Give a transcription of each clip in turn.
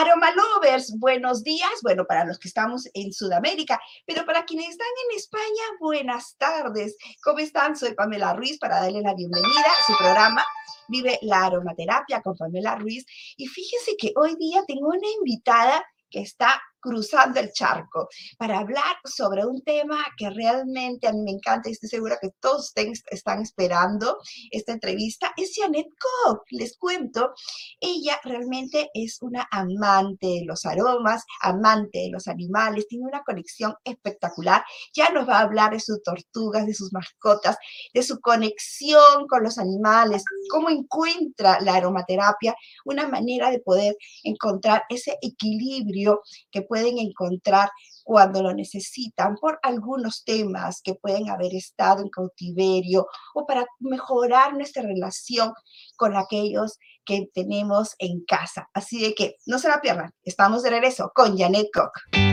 Aroma Lovers, buenos días. Bueno, para los que estamos en Sudamérica, pero para quienes están en España, buenas tardes. ¿Cómo están? Soy Pamela Ruiz para darle la bienvenida a su programa Vive la Aromaterapia con Pamela Ruiz. Y fíjense que hoy día tengo una invitada que está cruzando el charco para hablar sobre un tema que realmente a mí me encanta y estoy segura que todos ustedes están esperando esta entrevista, es Janet Koch. Les cuento, ella realmente es una amante de los aromas, amante de los animales, tiene una conexión espectacular. Ya nos va a hablar de sus tortugas, de sus mascotas, de su conexión con los animales, cómo encuentra la aromaterapia, una manera de poder encontrar ese equilibrio que pueden encontrar cuando lo necesitan por algunos temas que pueden haber estado en cautiverio o para mejorar nuestra relación con aquellos que tenemos en casa. Así de que no se la pierdan, estamos de regreso con Janet Koch.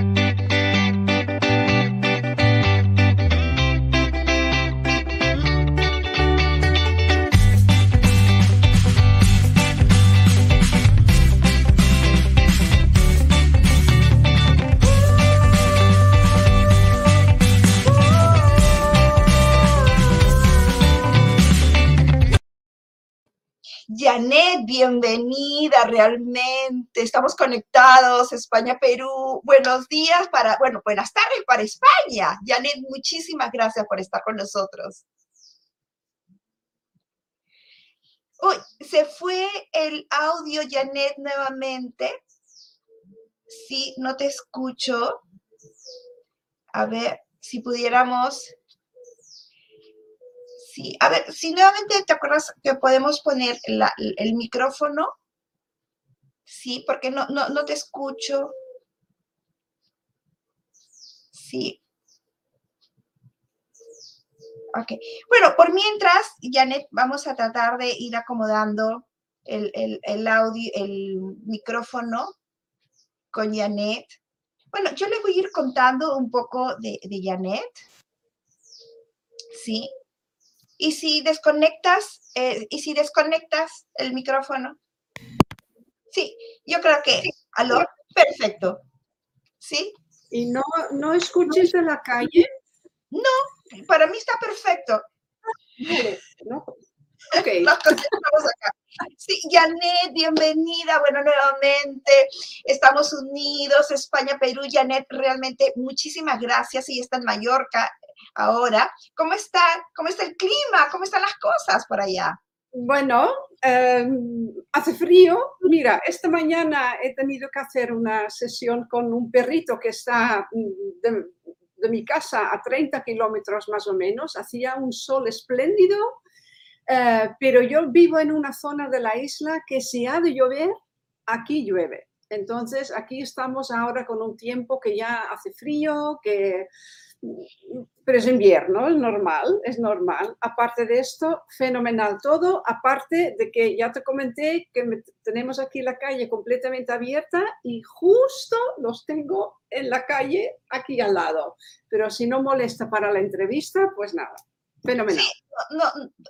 Janet, bienvenida realmente. Estamos conectados, España, Perú. Buenos días para, bueno, buenas tardes para España. Janet, muchísimas gracias por estar con nosotros. Uy, se fue el audio, Janet, nuevamente. Sí, no te escucho. A ver si pudiéramos Sí, a ver, si nuevamente te acuerdas que podemos poner el micrófono. Sí, porque no, no, no te escucho. Sí. Ok. Bueno, por mientras, Janet, vamos a tratar de ir acomodando el, audio, el micrófono con Janet. Bueno, yo les voy a ir contando un poco de, de Janet. Sí, y si desconectas, eh, y si desconectas el micrófono. Sí, yo creo que, aló, perfecto. ¿Sí? ¿Y no, no escuches de la calle? No, para mí está perfecto. No. Ok. acá. Sí, Janet, bienvenida. Bueno, nuevamente estamos unidos, España, Perú. Janet, realmente muchísimas gracias. Y está en Mallorca ahora. ¿Cómo está, cómo está el clima? ¿Cómo están las cosas por allá? Bueno, em, hace frío. Mira, esta mañana he tenido que hacer una sesión con un perrito que está mm, de, mi casa a 30 kilómetros más o menos. Hacía un sol espléndido, eh, pero yo vivo en una zona de la isla que si ha de llover, aquí llueve. Entonces, aquí estamos ahora con un tiempo que ya hace frío, que pero es invierno, es normal, es normal. Aparte de esto, fenomenal todo, aparte de que ya te comenté que tenemos aquí la calle completamente abierta y justo los tengo en la calle aquí al lado. Pero si no molesta para la entrevista, pues nada, fenomenal. no,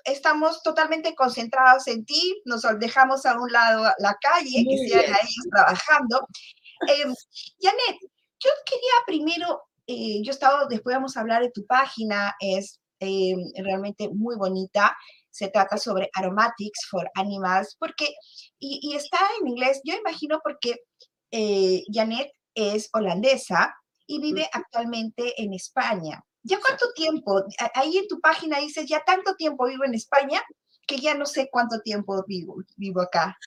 estamos totalmente concentrados en ti, nos dejamos a un lado la calle, que sigan ahí trabajando. Eh, Janet, yo quería primero eh, yo he estado, después vamos a hablar de tu página, es eh, realmente muy bonita. Se trata sobre aromatics for animals, porque, y, está en inglés, yo imagino porque eh, Janet es holandesa y vive actualmente en España. ¿Ya cuánto tiempo? Ahí en tu página dices, ya tanto tiempo vivo en España que ya no sé cuánto tiempo vivo, vivo acá.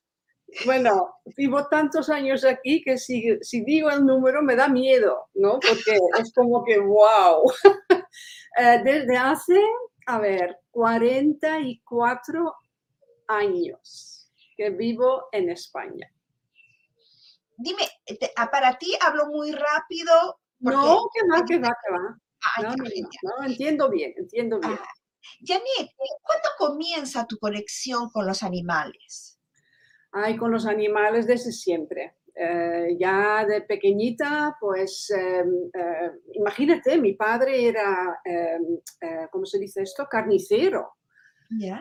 Bueno, vivo tantos años aquí que si, si, digo el número me da miedo, ¿no? Porque es como que, wow. Eh, desde hace, a ver, 44 años que vivo en España. Dime, ah, para ti hablo muy rápido. No, que va, que va, que va. no, no, entiendo bien, entiendo bien. Ah, Janet, ¿cuándo comienza tu conexión con los animales? Ay, con los animales desde siempre. Eh, ya de pequeñita, pues em, eh, imagínate, mi padre era, em, eh, ¿cómo se dice esto? Carnicero.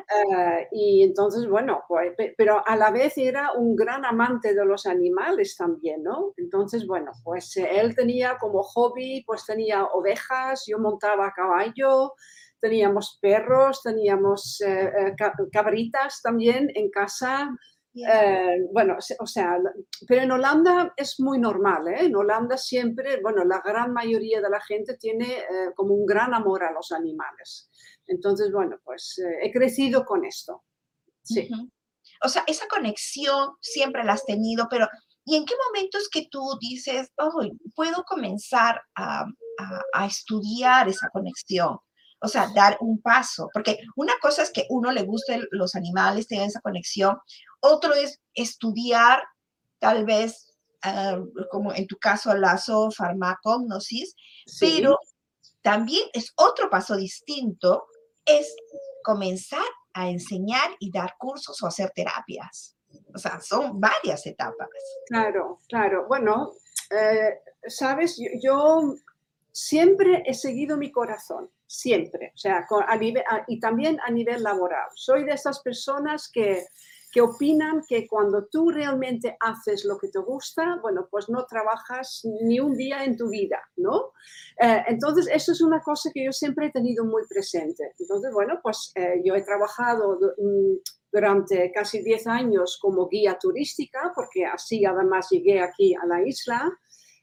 Eh, y entonces, bueno, pues, pero a la vez era un gran amante de los animales también, ¿no? Entonces, bueno, pues él tenía como hobby, pues tenía ovejas, yo montaba a caballo, teníamos perros, teníamos eh, eh, cabritas también en casa. Eh, bueno, o sea, pero en Holanda es muy normal, ¿eh? En Holanda siempre, bueno, la gran mayoría de la gente tiene como un gran amor a los animales. Entonces, bueno, pues he crecido con esto. Sí. O sea, esa conexión siempre la has tenido, pero ¿y en qué momentos que tú dices, oh, puedo comenzar a, a estudiar esa conexión? o sea, dar un paso, porque una cosa es que uno le guste los animales, tenga esa conexión, otro es estudiar tal vez, ah, como en tu caso, la zoofarmacognosis, pero también es otro paso distinto, es comenzar a enseñar y dar cursos o hacer terapias. O sea, son varias etapas. Claro, claro. Bueno, eh, sabes, yo siempre he seguido mi corazón siempre, o sea, y también a nivel laboral. Soy de esas personas que, que opinan que cuando tú realmente haces lo que te gusta, bueno, pues no trabajas ni un día en tu vida, ¿no? Eh, entonces, eso es una cosa que yo siempre he tenido muy presente. Entonces, bueno, pues eh, yo he trabajado mm, durante casi 10 años como guía turística, porque así además llegué aquí a la isla.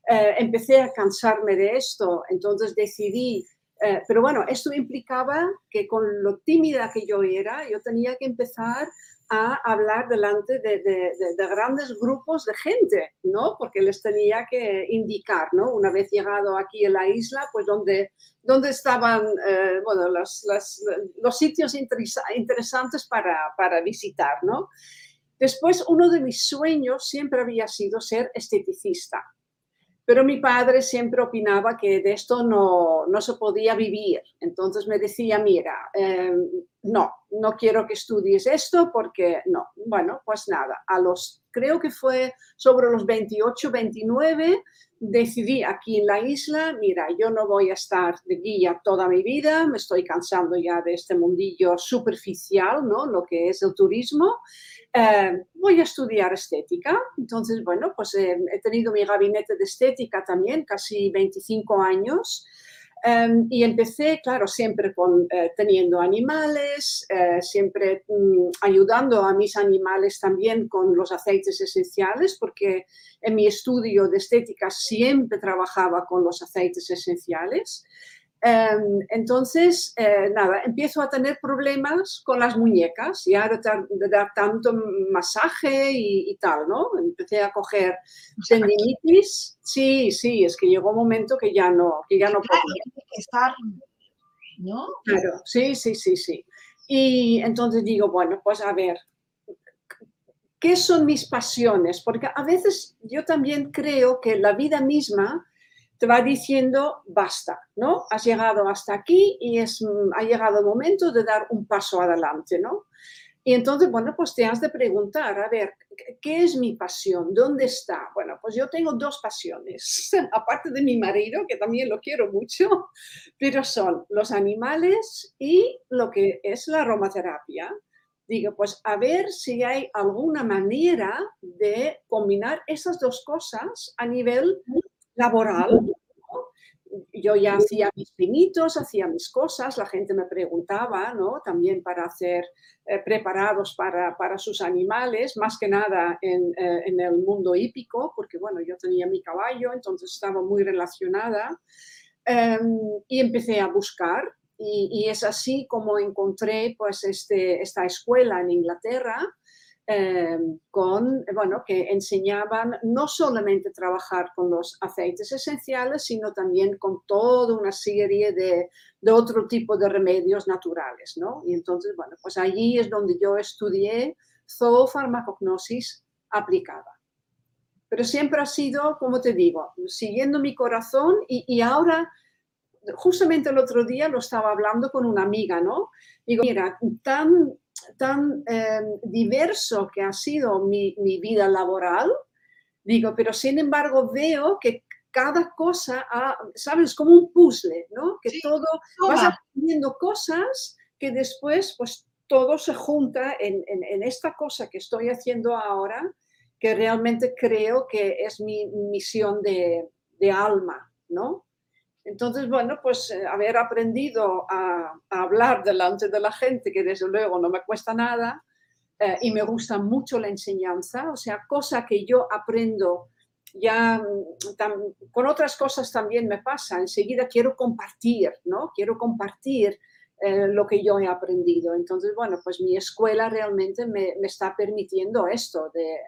Eh, empecé a cansarme de esto, entonces decidí eh, pero bueno, esto implicaba que con lo tímida que yo era, yo tenía que empezar a hablar delante de, de, grandes grupos de gente, ¿no? Porque les tenía que indicar, ¿no? Una vez llegado aquí a la isla, pues donde, donde estaban, eh, bueno, los, los, los, sitios interesantes para, para visitar, ¿no? Después, uno de mis sueños siempre había sido ser esteticista. Pero mi padre siempre opinaba que de esto no, no se podía vivir. Entonces me decía, mira, em, no, no quiero que estudies esto porque no. Bueno, pues nada, a los, creo que fue sobre los 28, 29, decidí aquí en la isla, mira, yo no voy a estar de guía toda mi vida, me estoy cansando ya de este mundillo superficial, ¿no? Lo que es el turismo. Eh, voy a estudiar estética. Entonces, bueno, pues eh, he tenido mi gabinete de estética también, casi 25 años. Em, y empecé, claro, siempre con, eh, teniendo animales, siempre mm, ayudando a mis animales también con los aceites esenciales, porque en mi estudio de estética siempre trabajaba con los aceites esenciales. Em, entonces, eh, nada, empiezo a tener problemas con las muñecas, ya de, dar tanto masaje y, tal, ¿no? Empecé a coger tendinitis. Sí, sí, es que llegó un momento que ya no, que ya no podía. estar, ¿no? Claro, sí, sí, sí, sí. Y entonces digo, bueno, pues a ver, ¿qué son mis pasiones? Porque a veces yo también creo que la vida misma te va diciendo basta, ¿no? Has llegado hasta aquí y es, mm, ha llegado el momento de dar un paso adelante, ¿no? Y entonces, bueno, pues te has de preguntar, a ver, ¿qué es mi pasión? ¿Dónde está? Bueno, pues yo tengo dos pasiones, aparte de mi marido, que también lo quiero mucho, pero son los animales y lo que es la aromaterapia. Digo, pues a ver si hay alguna manera de combinar esas dos cosas a nivel laboral. Yo ya hacía mis pinitos, hacía mis cosas, la gente me preguntaba, ¿no? También para hacer eh, preparados para, para, sus animales, más que nada en, eh, en, el mundo hípico, porque bueno, yo tenía mi caballo, entonces estaba muy relacionada. Em, y empecé a buscar y, y, es así como encontré pues este, esta escuela en Inglaterra Em, con, bueno, que enseñaban no solamente trabajar con los aceites esenciales, sino también con toda una serie de, de otro tipo de remedios naturales, ¿no? Y entonces, bueno, pues allí es donde yo estudié zoofarmacognosis aplicada. Pero siempre ha sido, como te digo, siguiendo mi corazón y, y ahora justamente el otro día lo estaba hablando con una amiga, ¿no? Digo, mira, tan tan em, diverso que ha sido mi, mi, vida laboral, digo, pero sin embargo veo que cada cosa, ¿sabes? Como un puzzle, ¿no? Que todo, vas aprendiendo cosas que después, pues todo se junta en, esta cosa que estoy haciendo ahora, que realmente creo que es mi misión de, alma, ¿no? Entonces, bueno, pues eh, haber aprendido a, hablar delante de la gente, que desde luego no me cuesta nada, eh, y me gusta mucho la enseñanza, o sea, cosa que yo aprendo ya mm, con otras cosas también me pasa, enseguida quiero compartir, ¿no? Quiero compartir eh, lo que yo he aprendido. Entonces, bueno, pues mi escuela realmente me, está permitiendo esto, de,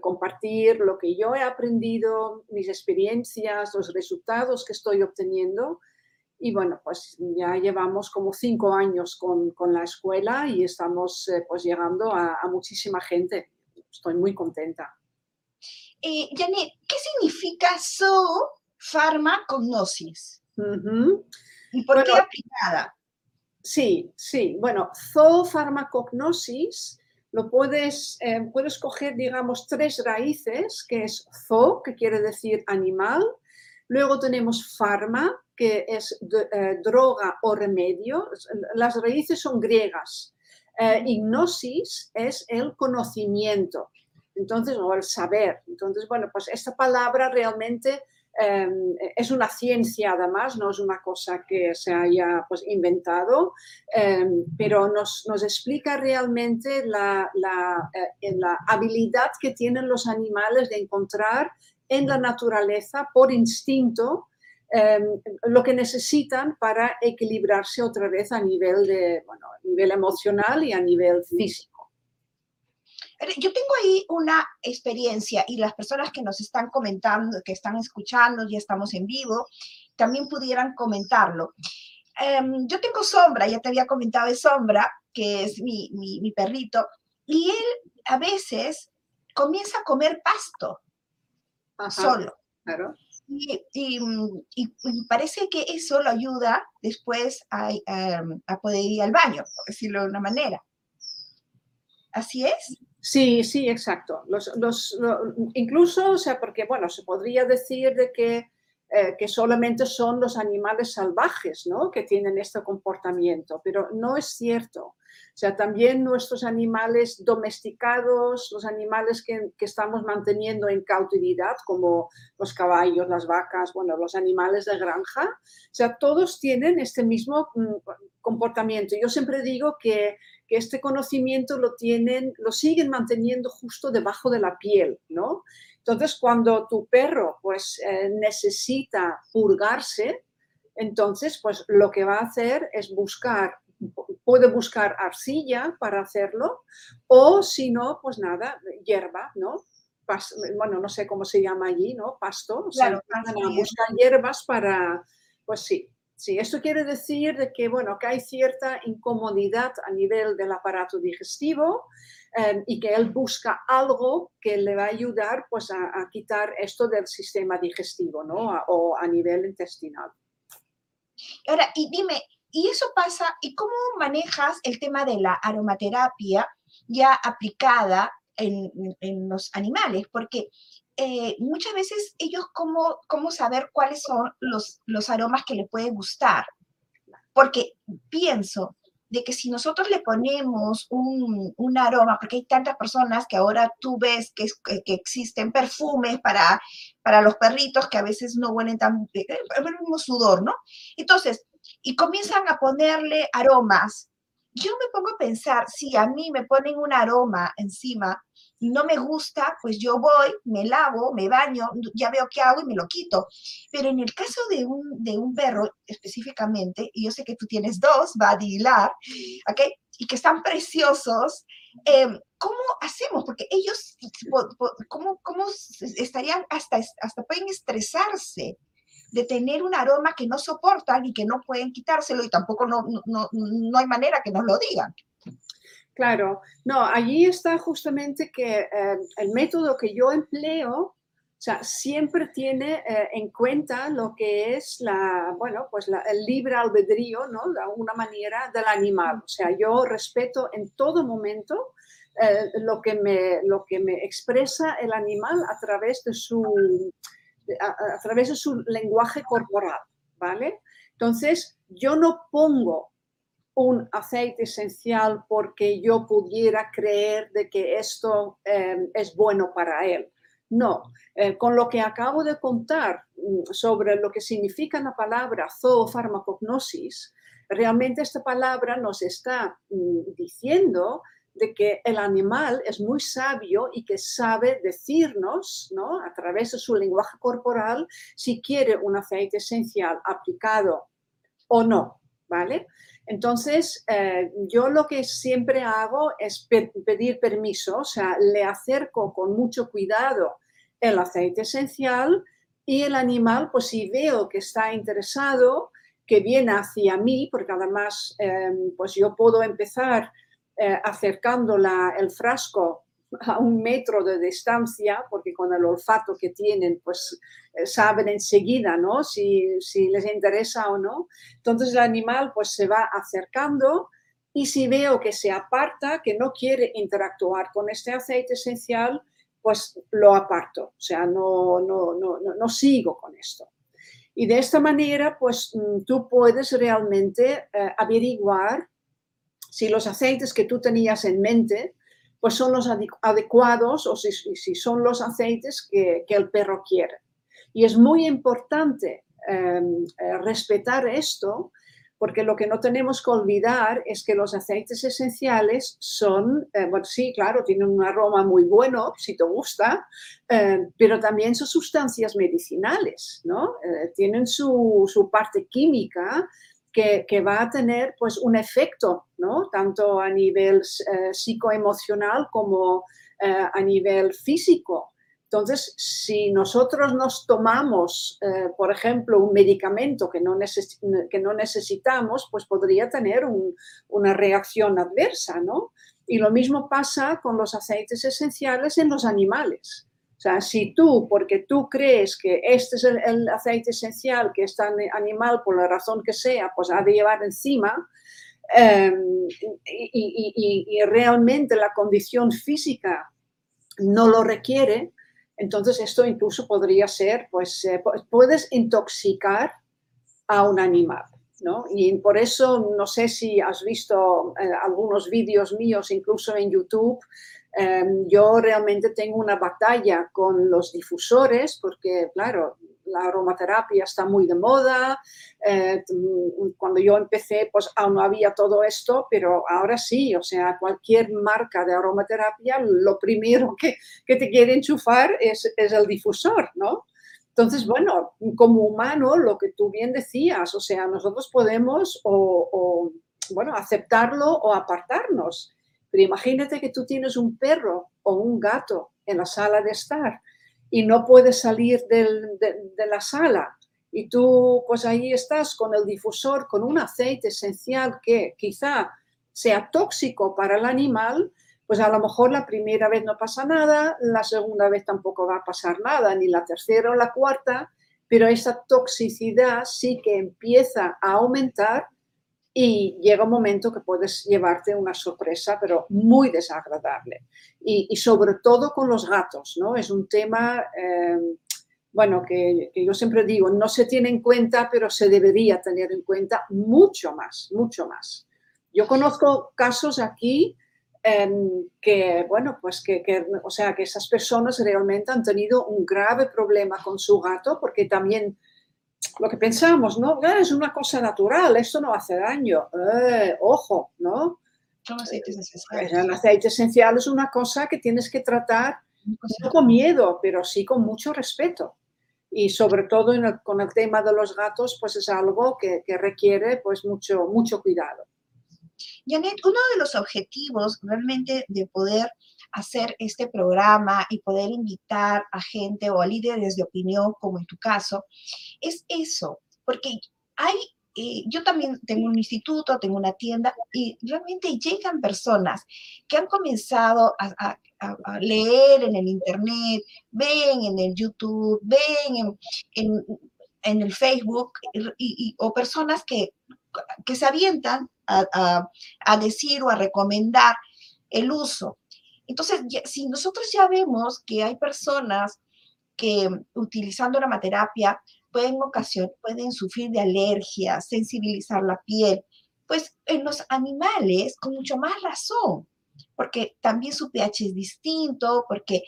compartir lo que yo he aprendido, mis experiencias, los resultados que estoy obteniendo. Y bueno, pues ya llevamos como cinco años con, la escuela y estamos eh, pues llegando a, muchísima gente. Estoy muy contenta. Eh, Janet, ¿qué significa zoofarmacognosis? ¿Y por qué aplicada? Sí, sí. Bueno, zoofarmacognosis lo puedes, eh, puedes coger, digamos, tres raíces, que es zo, que quiere decir animal. Luego tenemos farma, que es eh, droga o remedio. Las raíces son griegas. Eh, gnosis es el conocimiento, entonces, o el saber. Entonces, bueno, pues esta palabra realmente Em, es una ciencia además, no es una cosa que se haya pues, inventado, em, pero nos, explica realmente la, eh, la, habilidad que tienen los animales de encontrar en la naturaleza por instinto em, lo que necesitan para equilibrarse otra vez a nivel, de, bueno, a nivel emocional y a nivel físico. Yo tengo ahí una experiencia y las personas que nos están comentando, que están escuchando, ya estamos en vivo, también pudieran comentarlo. Em, yo tengo Sombra, ya te había comentado de Sombra, que es mi, mi, perrito, y él a veces comienza a comer pasto solo. Claro. Y, y, parece que eso lo ayuda después a, a, poder ir al baño, por decirlo de una manera. ¿Así es? Sí, sí, exacto. Los, incluso, o sea, porque, bueno, se podría decir de que, eh, que solamente son los animales salvajes, ¿no? Que tienen este comportamiento, pero no es cierto. O sea, también nuestros animales domesticados, los animales que, que, estamos manteniendo en cautividad, como los caballos, las vacas, bueno, los animales de granja, o sea, todos tienen este mismo mm, comportamiento. Yo siempre digo que que este conocimiento lo tienen, lo siguen manteniendo justo debajo de la piel, ¿no? Entonces, cuando tu perro pues eh, necesita purgarse, entonces pues lo que va a hacer es buscar, puede buscar arcilla para hacerlo, o si no, pues nada, hierba, ¿no? bueno, no sé cómo se llama allí, ¿no? Pasto, o sea, buscan hierbas para, pues sí, Sí, esto quiere decir de que, bueno, que hay cierta incomodidad a nivel del aparato digestivo em, y que él busca algo que le va a ayudar pues, a, quitar esto del sistema digestivo ¿no? o a nivel intestinal. Ahora, y dime, ¿y eso pasa? ¿Y cómo manejas el tema de la aromaterapia ya aplicada en, en los animales? Porque eh, muchas veces ellos cómo, cómo saber cuáles son los, los aromas que le pueden gustar. Porque pienso de que si nosotros le ponemos un, un, aroma, porque hay tantas personas que ahora tú ves que, que existen perfumes para, para los perritos que a veces no huelen tan, eh, el mismo sudor, ¿no? Entonces, y comienzan a ponerle aromas. Yo me pongo a pensar, si a mí me ponen un aroma encima, no me gusta, pues yo voy, me lavo, me baño, ya veo qué hago y me lo quito. Pero en el caso de un, de un perro específicamente, y yo sé que tú tienes dos, Buddy y Lar, ¿ok? Y que están preciosos, em, ¿cómo hacemos? Porque ellos, ¿cómo, cómo estarían hasta, hasta pueden estresarse? de tener un aroma que no soportan y que no pueden quitárselo y tampoco no, no, no hay manera que nos lo digan. Claro, no, allí está justamente que eh, el método que yo empleo, o sea, siempre tiene eh, en cuenta lo que es la, bueno, pues el libre albedrío, ¿no? De alguna manera del animal. O sea, yo respeto en todo momento eh, lo, que me, lo que me expresa el animal a través de su, a través de su lenguaje corporal, ¿vale? Entonces, yo no pongo un aceite esencial porque yo pudiera creer de que esto eh, es bueno para él. No, eh, con lo que acabo de contar mm, sobre lo que significa la palabra zoofarmacognosis, realmente esta palabra nos está mm, diciendo de que el animal es muy sabio y que sabe decirnos, ¿no? a través de su lenguaje corporal, si quiere un aceite esencial aplicado o no, ¿vale? Entonces, eh, yo lo que siempre hago es pedir permiso, o sea, le acerco con mucho cuidado el aceite esencial y el animal, pues si veo que está interesado, que viene hacia mí, porque además, em, pues yo puedo empezar eh, acercando el frasco a un metro de distancia, porque con el olfato que tienen, pues eh, saben enseguida, ¿no? Si, si, les interesa o no. Entonces el animal pues se va acercando y si veo que se aparta, que no quiere interactuar con este aceite esencial, pues lo aparto, o sea, no, no, no, no sigo con esto. Y de esta manera, pues mm, tú puedes realmente eh, averiguar si los aceites que tú tenías en mente pues son los adecuados o si, si son los aceites que, el perro quiere. Y es muy importante em, eh, respetar esto porque lo que no tenemos que olvidar es que los aceites esenciales son, eh, bueno, sí, claro, tienen un aroma muy bueno, si te gusta, eh, pero también son sustancias medicinales, ¿no? tienen su, su, parte química que, va a tener pues un efecto, ¿no? Tanto a nivel eh, psicoemocional como eh, a nivel físico. Entonces, si nosotros nos tomamos, eh, por ejemplo, un medicamento que no, que no necesitamos, pues podría tener una reacción adversa, ¿no? Y lo mismo pasa con los aceites esenciales en los animales. O sea, si tú, porque tú crees que este es el, aceite esencial que este animal, por la razón que sea, pues ha de llevar encima, em, y, realmente la condición física no lo requiere, entonces esto incluso podría ser, pues, eh, puedes intoxicar a un animal. ¿no? Y por eso, no sé si has visto eh, algunos vídeos míos, incluso en YouTube, Em, yo realmente tengo una batalla con los difusores porque, claro, la aromaterapia está muy de moda. Eh, cuando yo empecé, pues aún no había todo esto, pero ahora sí, o sea, cualquier marca de aromaterapia, lo primero que, que te quiere enchufar es, es, el difusor, ¿no? Entonces, bueno, como humano, lo que tú bien decías, o sea, nosotros podemos o, o bueno, aceptarlo o apartarnos. Pero imagínate que tú tienes un perro o un gato en la sala de estar y no puedes salir de, la sala y tú pues ahí estás con el difusor, con un aceite esencial que quizá sea tóxico para el animal, pues a lo mejor la primera vez no pasa nada, la segunda vez tampoco va a pasar nada, ni la tercera o la cuarta, pero esa toxicidad sí que empieza a aumentar y llega un momento que puedes llevarte una sorpresa, pero muy desagradable. Y, sobre todo con los gatos, ¿no? Es un tema, eh, bueno, que, yo siempre digo, no se tiene en cuenta, pero se debería tener en cuenta mucho más, mucho más. Yo conozco casos aquí em, que, bueno, pues que, que, o sea, que esas personas realmente han tenido un grave problema con su gato porque también lo que pensamos, ¿no? Es una cosa natural, esto no hace daño. Eh, ojo, ¿no? Son aceites esenciales. El aceite esencial es una cosa que tienes que tratar no con miedo, pero sí con mucho respeto. Y sobre todo con el tema de los gatos, pues es algo que, que requiere pues mucho, mucho cuidado. Janet, uno de los objetivos realmente de poder hacer este programa y poder invitar a gente o a líderes de opinión, como en tu caso, es eso, porque hay, eh, yo también tengo un instituto, tengo una tienda y realmente llegan personas que han comenzado a, leer en el Internet, ven en el YouTube, ven en, en, el Facebook y, o personas que, que se avientan a, a decir o a recomendar el uso entonces, si nosotros ya vemos que hay personas que utilizando la aromaterapia pueden ocasión, pueden sufrir de alergias, sensibilizar la piel, pues en los animales, con mucho más razón, porque también su pH es distinto, porque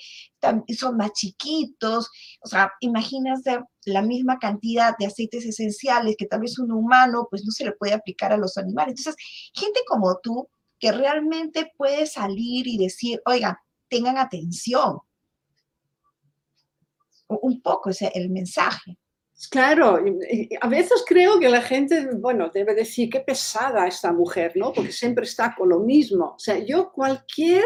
son más chiquitos, o sea, imagínate la misma cantidad de aceites esenciales que tal vez un humano, pues no se le puede aplicar a los animales. Entonces, gente como tú, que realmente puede salir y decir, oigan, tengan atención. Un poco ese el mensaje. Claro, a veces creo que la gente, bueno, debe decir qué pesada esta mujer, ¿no? Porque siempre está con lo mismo. O sea, yo cualquier,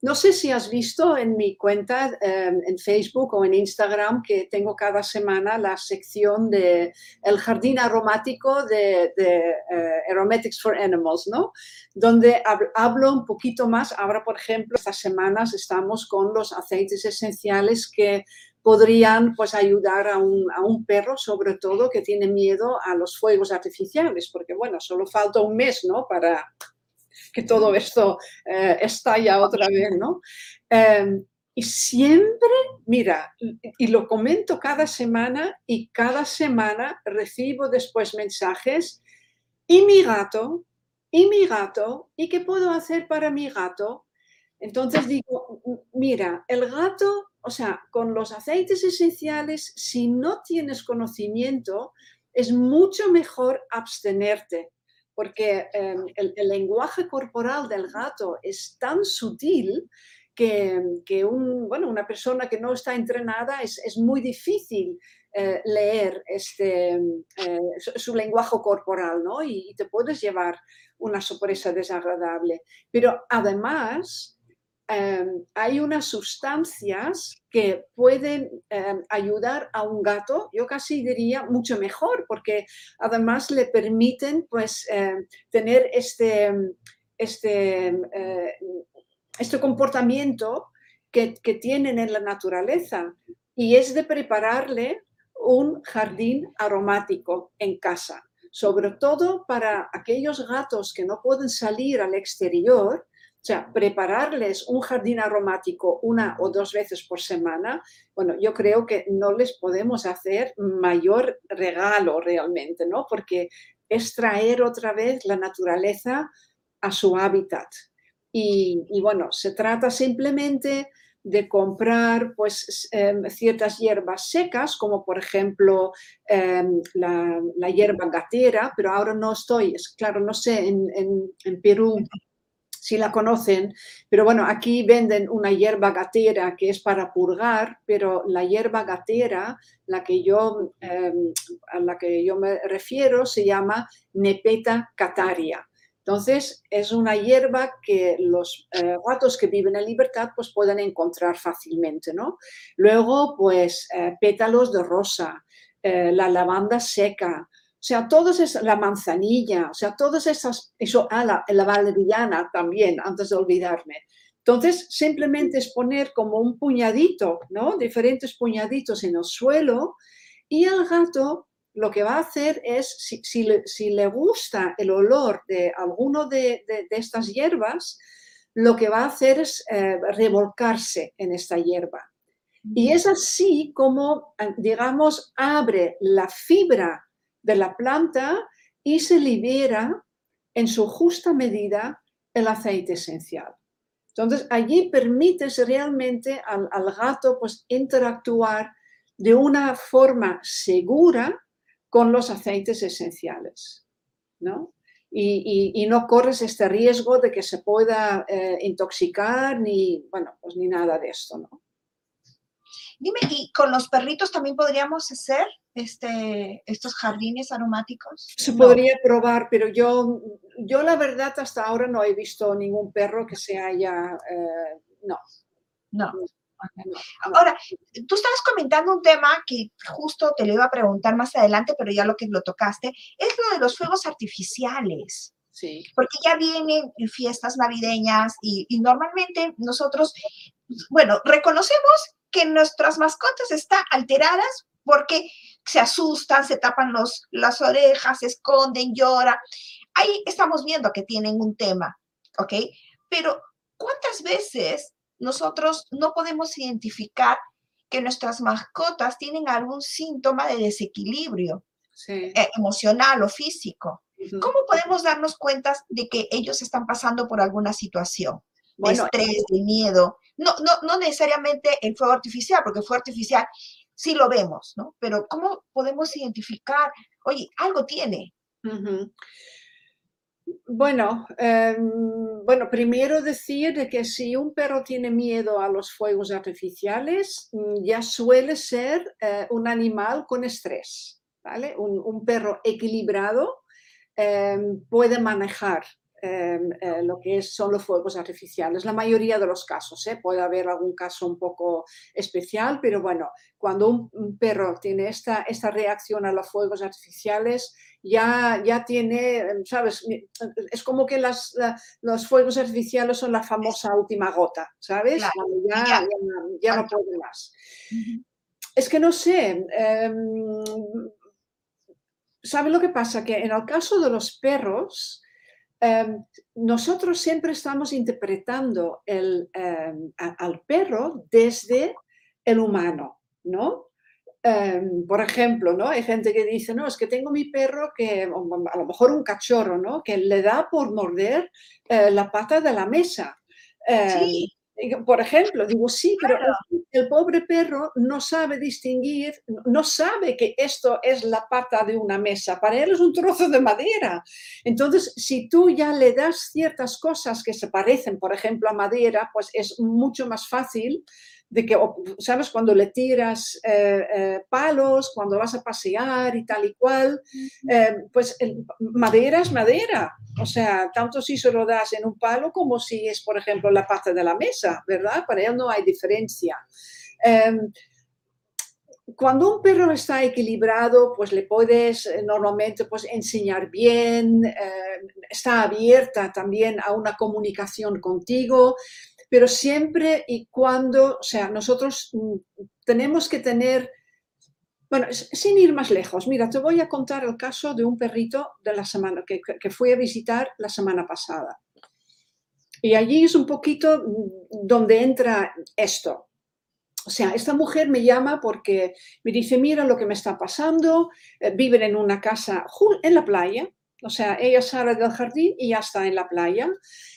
no sé si has visto en mi cuenta em, en Facebook o en Instagram que tengo cada semana la sección de el jardín aromático de, eh, Aromatics for Animals, ¿no? Donde hablo un poquito más. Ahora, por ejemplo, estas semanas estamos con los aceites esenciales que podrían pues, ayudar a un, perro, sobre todo, que tiene miedo a los fuegos artificiales, porque bueno, solo falta un mes ¿no? para que todo esto eh, estalle otra vez, ¿no? Em, y siempre, mira, y lo comento cada semana y cada semana recibo después mensajes, ¿y mi gato? ¿Y mi gato? ¿Y qué puedo hacer para mi gato? Entonces digo, mira, el gato o sea, con los aceites esenciales, si no tienes conocimiento, es mucho mejor abstenerte, porque em, el, lenguaje corporal del gato es tan sutil que, una persona que no está entrenada es, muy difícil eh, leer este, eh, su, lenguaje corporal, ¿no? y te puedes llevar una sorpresa desagradable. Pero además, Em, hay unas sustancias que pueden em, ayudar a un gato, yo casi diría mucho mejor, porque además le permiten pues em, tener este, este, eh, este comportamiento que, que tienen en la naturaleza y es de prepararle un jardín aromático en casa, sobre todo para aquellos gatos que no pueden salir al exterior o sea, prepararles un jardín aromático una o dos veces por semana, bueno, yo creo que no les podemos hacer mayor regalo realmente, ¿no? Porque es traer otra vez la naturaleza a su hábitat. Y, bueno, se trata simplemente de comprar pues, em, ciertas hierbas secas, como por ejemplo em, la, hierba gatera, pero ahora no estoy, es claro, no sé, en, en Perú si la conocen, pero bueno, aquí venden una hierba gatera que es para purgar, pero la hierba gatera, la que yo, em, a la que yo me refiero, se llama Nepeta cataria. Entonces, es una hierba que los eh, gatos que viven en libertad pues pueden encontrar fácilmente, ¿no? Luego, pues, eh, pétalos de rosa, eh, la lavanda seca, o sea, todas esas, la manzanilla, o sea, todas esas, eso, ah, la, la valeriana también, antes de olvidarme. Entonces, simplemente es poner como un puñadito, ¿no? Diferentes puñaditos en el suelo y el gato lo que va a hacer es, si, si, le, si le, gusta el olor de alguno de, de, estas hierbas, lo que va a hacer es eh, revolcarse en esta hierba. Y es así como, digamos, abre la fibra de la planta y se libera en su justa medida el aceite esencial. Entonces, allí permites realmente al, gato pues, interactuar de una forma segura con los aceites esenciales, ¿no? Y, no corres este riesgo de que se pueda eh, intoxicar ni, bueno, pues ni nada de esto, ¿no? Dime, ¿y con los perritos también podríamos hacer este, estos jardines aromáticos? Se podría probar, pero yo, yo la verdad hasta ahora no he visto ningún perro que se haya... Eh, no. No. Ahora, tú estabas comentando un tema que justo te lo iba a preguntar más adelante, pero ya lo que lo tocaste, es lo de los fuegos artificiales. Sí. Porque ya vienen fiestas navideñas y, y normalmente nosotros, bueno, reconocemos que nuestras mascotas están alteradas porque se asustan, se tapan los, las orejas, se esconden, lloran. Ahí estamos viendo que tienen un tema, ¿ok? Pero ¿cuántas veces nosotros no podemos identificar que nuestras mascotas tienen algún síntoma de desequilibrio eh, emocional o físico? ¿Cómo podemos darnos cuenta de que ellos están pasando por alguna situación? De estrés, de miedo. No, no, no necesariamente el fuego artificial, porque el fuego artificial sí lo vemos, ¿no? Pero ¿cómo podemos identificar, oye, algo tiene? Bueno, em, bueno, primero decir de que si un perro tiene miedo a los fuegos artificiales, mm, ya suele ser eh, un animal con estrés, ¿vale? Un, perro equilibrado em, puede manejar em, eh, lo que son los fuegos artificiales. La mayoría de los casos, ¿eh? puede haber algún caso un poco especial, pero bueno, cuando un, perro tiene esta, esta reacción a los fuegos artificiales, ya, ya tiene, ¿sabes? Es como que las, los fuegos artificiales son la famosa última gota, ¿sabes? ya, ya, no puede más. Es que no sé. Eh, ¿Sabe lo que pasa? Que en el caso de los perros, em, nosotros siempre estamos interpretando em, al perro desde el humano, ¿no? Em, por ejemplo, ¿no? Hay gente que dice, no, es que tengo mi perro que, a lo mejor un cachorro, ¿no? Que le da por morder eh, la pata de la mesa. sí. Por ejemplo, digo, sí, pero el, pobre perro no sabe distinguir, no sabe que esto es la pata de una mesa, para él es un trozo de madera. Entonces, si tú ya le das ciertas cosas que se parecen, por ejemplo, a madera, pues es mucho más fácil de que, ¿sabes? Cuando le tiras eh, eh, palos, cuando vas a pasear y tal y cual, eh, pues madera es madera. O sea, tanto si se lo das en un palo como si es, por ejemplo, la pata de la mesa, ¿verdad? Para él no hay diferencia. Em, cuando un perro está equilibrado, pues le puedes normalmente pues, enseñar bien, está abierta también a una comunicación contigo, pero siempre y cuando, o sea, nosotros mm, tenemos que tener, bueno, sin ir más lejos, mira, te voy a contar el caso de un perrito de la semana que, fui a visitar la semana pasada. Y allí es un poquito mm, donde entra esto. O sea, esta mujer me llama porque me dice, mira lo que me está pasando, eh, viven en una casa en la playa, o sea, ella sale del jardín y ya está en la playa.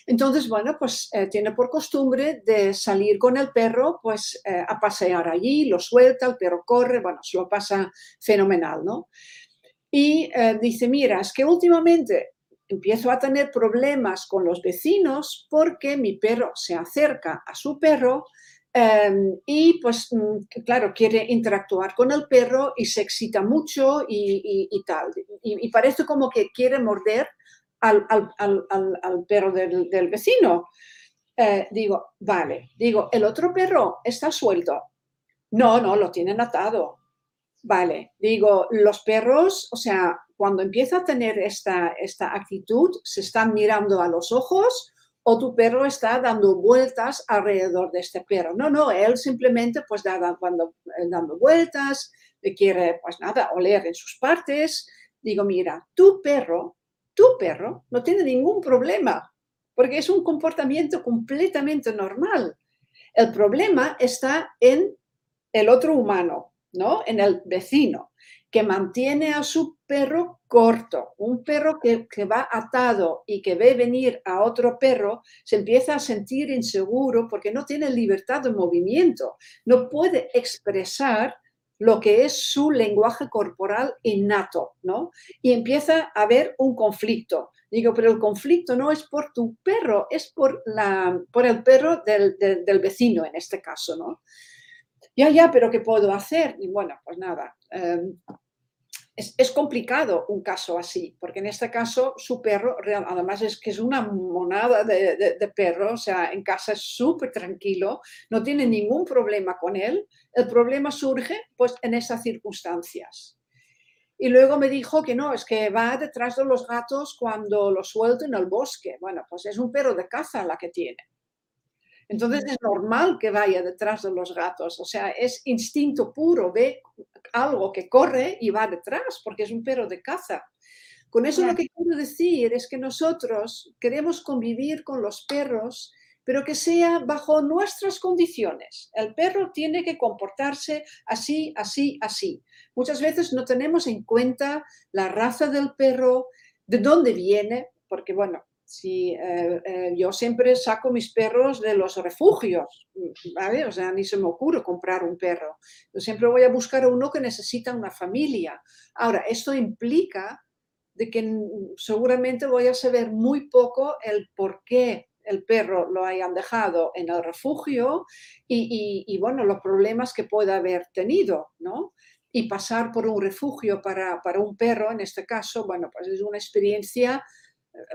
Entonces, bueno, pues eh, tiene por costumbre de salir con el perro pues eh, a pasear allí, lo suelta, el perro corre, bueno, se lo pasa fenomenal, ¿no? Y eh, dice, mira, es que últimamente empiezo a tener problemas con los vecinos porque mi perro se acerca a su perro Em, y pues, claro, quiere interactuar con el perro y se excita mucho y, tal. Y, parece como que quiere morder al, perro del, vecino. Eh, digo, vale, digo, el otro perro está suelto. No, no, lo tienen atado. Vale, digo, los perros, o sea, cuando empieza a tener esta, esta actitud, se están mirando a los ojos o tu perro está dando vueltas alrededor de este perro. No, no, él simplemente pues da, dando, eh, dando vueltas, quiere pues nada, oler en sus partes. Digo, mira, tu perro, tu perro no tiene ningún problema, porque es un comportamiento completamente normal. El problema está en el otro humano, ¿no? En el vecino que mantiene a su perro corto. Un perro que, va atado y que ve venir a otro perro se empieza a sentir inseguro porque no tiene libertad de movimiento, no puede expresar lo que es su lenguaje corporal innato, ¿no? Y empieza a haber un conflicto. Digo, pero el conflicto no es por tu perro, es por, la, por el perro del, vecino en este caso, ¿no? Ya, ya, pero ¿qué puedo hacer? Y bueno, pues nada, em, es, complicado un caso así, porque en este caso su perro, además es que es una monada de, perro, o sea, en casa es súper tranquilo, no tiene ningún problema con él. El problema surge pues en esas circunstancias. Y luego me dijo que no, es que va detrás de los gatos cuando los suelto en el bosque. Bueno, pues es un perro de caza la que tiene. Entonces es normal que vaya detrás de los gatos, o sea, es instinto puro, ve algo que corre y va detrás, porque es un perro de caza. Con eso lo que quiero decir es que nosotros queremos convivir con los perros, pero que sea bajo nuestras condiciones. El perro tiene que comportarse así, así, así. Muchas veces no tenemos en cuenta la raza del perro, de dónde viene, porque bueno, si eh, eh, yo siempre saco mis perros de los refugios, ¿vale? O sea, ni se me ocurre comprar un perro. Yo siempre voy a buscar uno que necesita una familia. Ahora, esto implica de que seguramente voy a saber muy poco el por qué el perro lo hayan dejado en el refugio y, bueno, los problemas que pueda haber tenido, ¿no? Y pasar por un refugio para, para un perro, en este caso, bueno, pues es una experiencia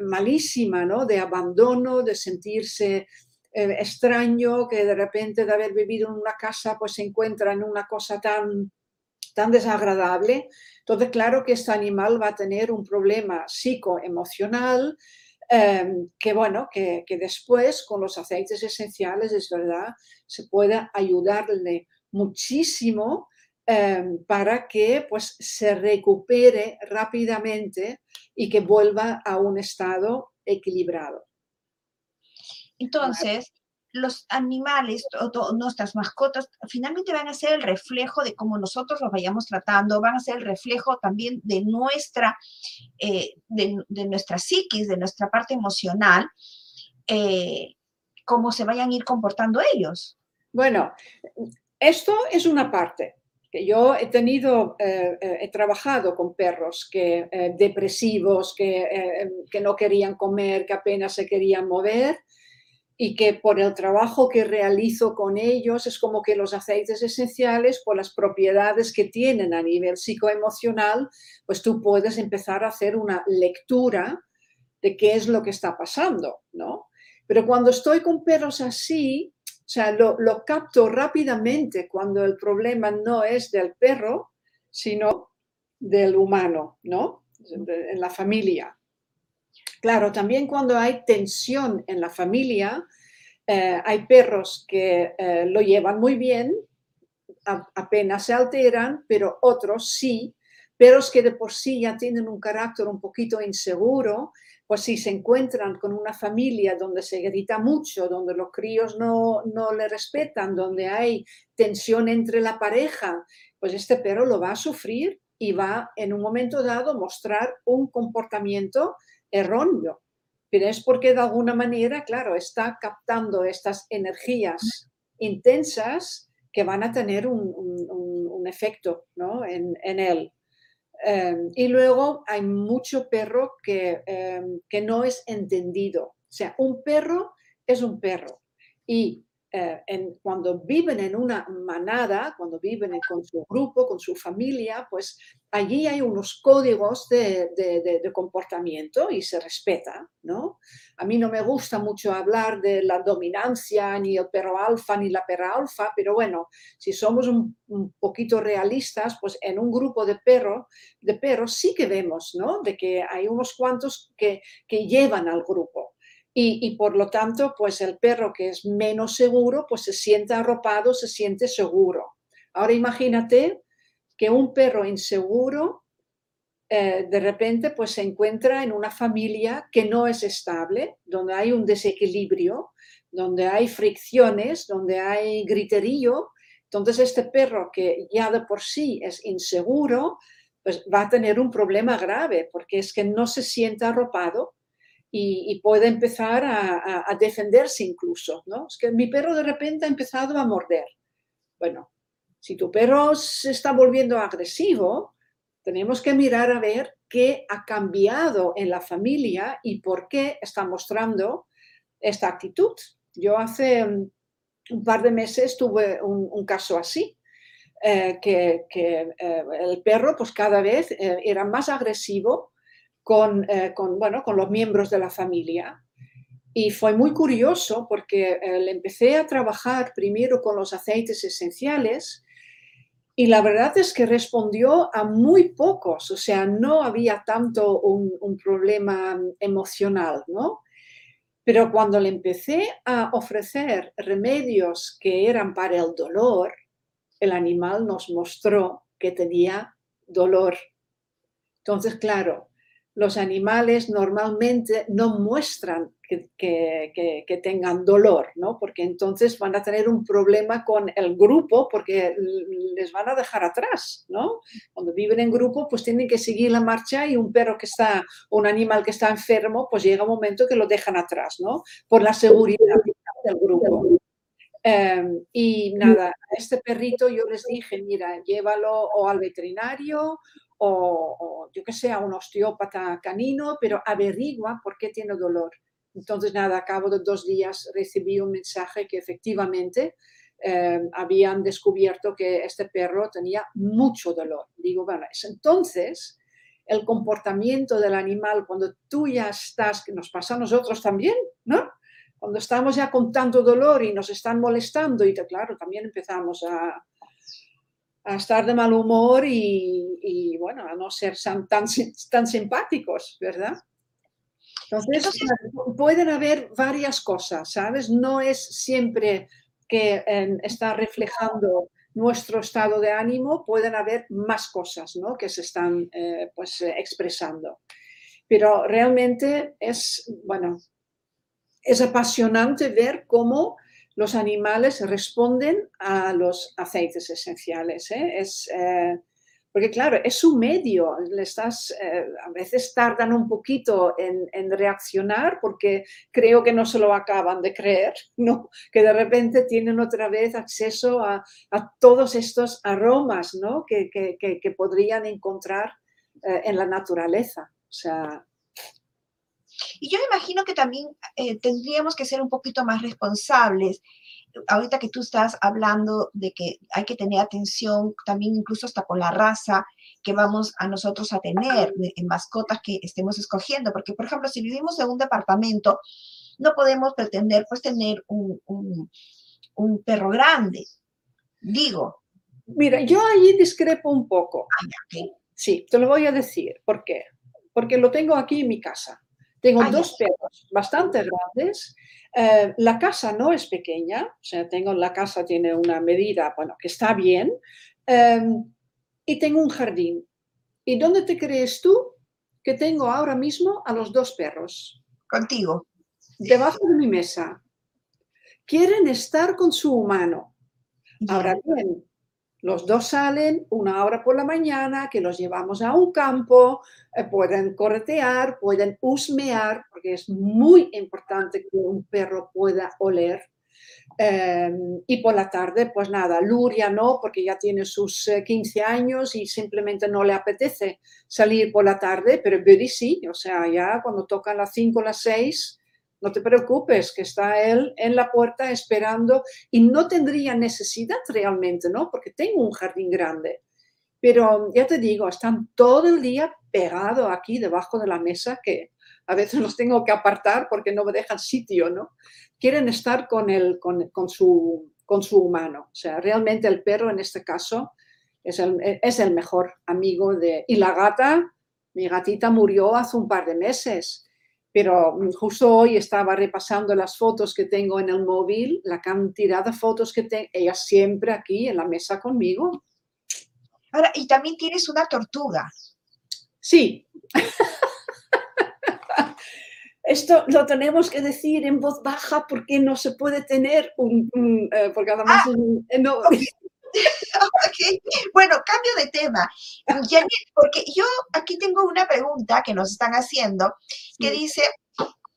malísima, ¿no? De abandono, de sentirse eh, extraño, que de repente de haber vivido en una casa, pues se encuentra en una cosa tan, tan desagradable. Entonces, claro que este animal va a tener un problema psicoemocional, Em, que bueno, que, después con los aceites esenciales, es verdad, se pueda ayudarle muchísimo em, para que pues se recupere rápidamente y que vuelva a un estado equilibrado. Entonces, los animales, nuestras mascotas, finalmente van a ser el reflejo de cómo nosotros los vayamos tratando, van a ser el reflejo también de nuestra, eh, de, nuestra psiquis, de nuestra parte emocional, eh, cómo se vayan a ir comportando ellos. Bueno, esto es una parte. Yo he tenido, eh, he trabajado con perros que, depresivos, que, que no querían comer, que apenas se querían mover, y que por el trabajo que realizo con ellos es como que los aceites esenciales, por las propiedades que tienen a nivel psicoemocional, pues tú puedes empezar a hacer una lectura de qué es lo que está pasando, ¿no? Pero cuando estoy con perros así, o sea, lo, lo capto rápidamente cuando el problema no es del perro, sino del humano, ¿no? En la familia. Claro, también cuando hay tensión en la familia, eh, hay perros que eh, lo llevan muy bien, apenas se alteran, pero otros sí, perros que de por sí ya tienen un carácter un poquito inseguro, pues si se encuentran con una familia donde se grita mucho, donde los críos no, no le respetan, donde hay tensión entre la pareja, pues este perro lo va a sufrir y va en un momento dado mostrar un comportamiento erróneo, pero es porque de alguna manera, claro, está captando estas energías intensas que van a tener un, efecto en, él. Em, y luego hay mucho perro que, em, que no es entendido. O sea, un perro es un perro. Y eh, cuando viven en una manada, cuando viven con su grupo, con su familia, pues allí hay unos códigos de, comportamiento y se respeta, ¿no? A mí no me gusta mucho hablar de la dominancia, ni el perro alfa, ni la perra alfa, pero bueno, si somos un, poquito realistas, pues en un grupo de, perro, de perros sí que vemos, ¿no? De que hay unos cuantos que, que llevan al grupo. Y, por lo tanto, pues el perro que es menos seguro, pues se siente arropado, se siente seguro. Ahora imagínate que un perro inseguro eh, de repente pues se encuentra en una familia que no es estable, donde hay un desequilibrio, donde hay fricciones, donde hay griterío. Entonces este perro que ya de por sí es inseguro, pues va a tener un problema grave porque es que no se siente arropado, y, puede empezar a, defenderse incluso, ¿no? Es que mi perro de repente ha empezado a morder. Bueno, si tu perro se está volviendo agresivo, tenemos que mirar a ver qué ha cambiado en la familia y por qué está mostrando esta actitud. Yo hace un par de meses tuve un, caso así, eh, que, eh, el perro pues cada vez eh, era más agresivo eh, con, bueno, con los miembros de la familia. Y fue muy curioso porque eh, empecé a trabajar primero con los aceites esenciales y la verdad es que respondió a muy pocos, o sea, no había tanto un, un problema emocional, ¿no? Pero cuando le empecé a ofrecer remedios que eran para el dolor, el animal nos mostró que tenía dolor. Entonces, claro, los animales normalmente no muestran que, tengan dolor, ¿no? Porque entonces van a tener un problema con el grupo porque les van a dejar atrás, ¿no? Cuando viven en grupo, pues tienen que seguir la marcha y un perro que está, un animal que está enfermo, pues llega un momento que lo dejan atrás, ¿no? Por la seguridad del grupo. Em, y nada, este perrito yo les dije, mira, llévalo o al veterinario o, yo que sé, a un osteópata canino, pero averigua por qué tiene dolor. Entonces, nada, a cabo de dos días recibí un mensaje que efectivamente eh, habían descubierto que este perro tenía mucho dolor. Digo, bueno, es entonces el comportamiento del animal cuando tú ya estás, que nos pasa a nosotros también, ¿no? Cuando estamos ya con tanto dolor y nos están molestando y claro, también empezamos a, a estar de mal humor y, bueno, a no ser tan, tan, simpáticos, ¿verdad? Entonces, pueden haber varias cosas, ¿sabes? No es siempre que está reflejando nuestro estado de ánimo, pueden haber más cosas ¿no? que se están eh, pues, eh, expresando. Pero realmente es, bueno, es apasionante ver cómo los animales responden a los aceites esenciales. ¿eh? Es, eh, porque claro, es un medio, le estás, eh, a veces tardan un poquito en, reaccionar porque creo que no se lo acaban de creer, ¿no? que de repente tienen otra vez acceso a, todos estos aromas ¿no? que, que, podrían encontrar en la naturaleza. O sea, y yo imagino que también eh, tendríamos que ser un poquito más responsables. Ahorita que tú estás hablando de que hay que tener atención también incluso hasta con la raza que vamos a nosotros a tener en mascotas que estemos escogiendo, porque por ejemplo, si vivimos en un departamento, no podemos pretender pues tener un, un, perro grande, digo. Mira, yo ahí discrepo un poco. Ah, sí, te lo voy a decir. ¿Por qué? Porque lo tengo aquí en mi casa. Tengo dos perros bastante grandes. Eh, la casa no es pequeña, o sea, tengo, la casa tiene una medida, bueno, que está bien. Em, y tengo un jardín. ¿Y dónde te crees tú que tengo ahora mismo a los dos perros? Contigo. Debajo de mi mesa. Quieren estar con su humano. Ahora bien, los dos salen una hora por la mañana, que los llevamos a un campo, eh, pueden corretear, pueden husmear, porque es muy importante que un perro pueda oler. Em, y por la tarde, pues nada, Luria no, porque ya tiene sus 15 eh, años y simplemente no le apetece salir por la tarde, pero Buddy sí, o sea, ya cuando tocan las 5 o las 6, no te preocupes, que está él en la puerta esperando y no tendría necesidad realmente, ¿no? Porque tengo un jardín grande. Pero ya te digo, están todo el día pegados aquí debajo de la mesa que a veces los tengo que apartar porque no me dejan sitio, ¿no? Quieren estar con, el, con, con, su, con su humano. O sea, realmente el perro en este caso es el, es el mejor amigo de... Y la gata, mi gatita murió hace un par de meses pero justo hoy estaba repasando las fotos que tengo en el móvil, la cantidad de fotos que tengo, ella siempre aquí en la mesa conmigo. Ahora, y también tienes una tortuga. Sí. Esto lo tenemos que decir en voz baja porque no se puede tener un, eh, porque además ah, eh, no, Bueno, cambio de tema. porque yo aquí tengo una pregunta que nos están haciendo que dice,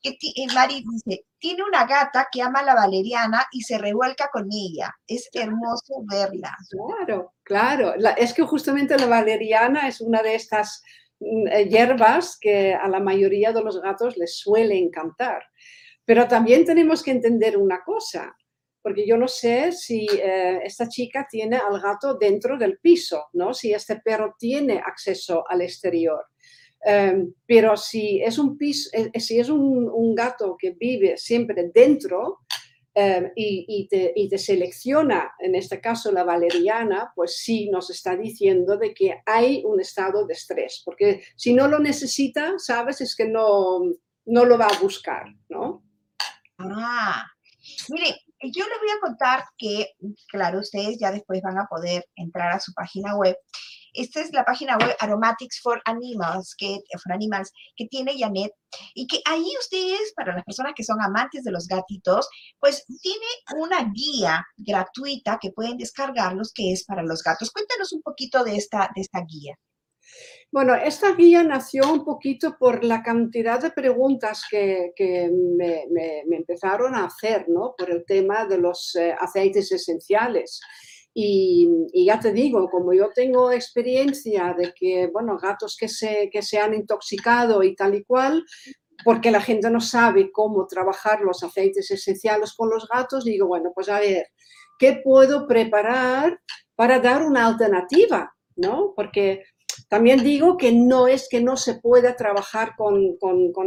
que eh, Mari dice, tiene una gata que ama a la valeriana y se revuelca con ella. Es hermoso verla. Claro, claro. es que justamente la valeriana es una de estas mm, eh, hierbas que a la mayoría de los gatos les suele encantar. Pero también tenemos que entender una cosa porque yo no sé si eh, esta chica tiene al gato dentro del piso, ¿no? Si este perro tiene acceso al exterior. Em, pero si es un, piso, eh, si es un, gato que vive siempre dentro em, y, te, y, te, selecciona, en este caso la valeriana, pues sí nos está diciendo de que hay un estado de estrés, porque si no lo necesita, sabes, es que no, no lo va a buscar, ¿no? Ah, mire, yo les voy a contar que, claro, ustedes ya después van a poder entrar a su página web Esta es la página web Aromatics for Animals, que, for Animals, que tiene Janet, y que ahí ustedes, para las personas que son amantes de los gatitos, pues tiene una guía gratuita que pueden descargarlos, que es para los gatos. Cuéntanos un poquito de esta, de esta guía. Bueno, esta guía nació un poquito por la cantidad de preguntas que, me, empezaron a hacer, ¿no? Por el tema de los eh, aceites esenciales. Y, ya te digo, como yo tengo experiencia de que, bueno, gatos que se, que se han intoxicado y tal y cual, porque la gente no sabe cómo trabajar los aceites esenciales con los gatos, digo, bueno, pues a ver, ¿qué puedo preparar para dar una alternativa? ¿No? Porque también digo que no es que no se pueda trabajar con,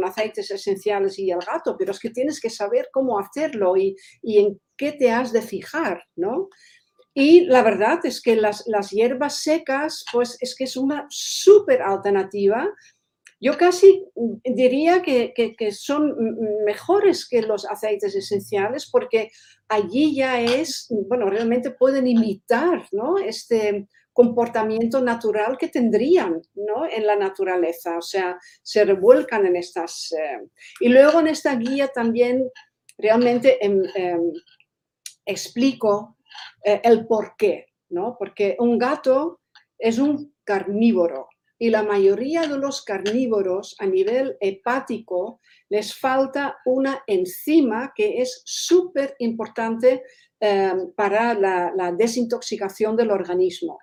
aceites esenciales y el gato, pero es que tienes que saber cómo hacerlo y, en qué te has de fijar, ¿no? Y la verdad es que las, hierbas secas, pues es que es una súper alternativa. Yo casi diría que, que, son mejores que los aceites esenciales porque allí ya es, bueno, realmente pueden imitar, ¿no? Este comportamiento natural que tendrían ¿no? en la naturaleza, o sea, se revuelcan en estas... Eh, y luego en esta guía también realmente em, em, explico eh, el por qué, ¿no? porque un gato es un carnívoro y la mayoría de los carnívoros a nivel hepático les falta una enzima que es súper importante Em, para la, desintoxicación del organismo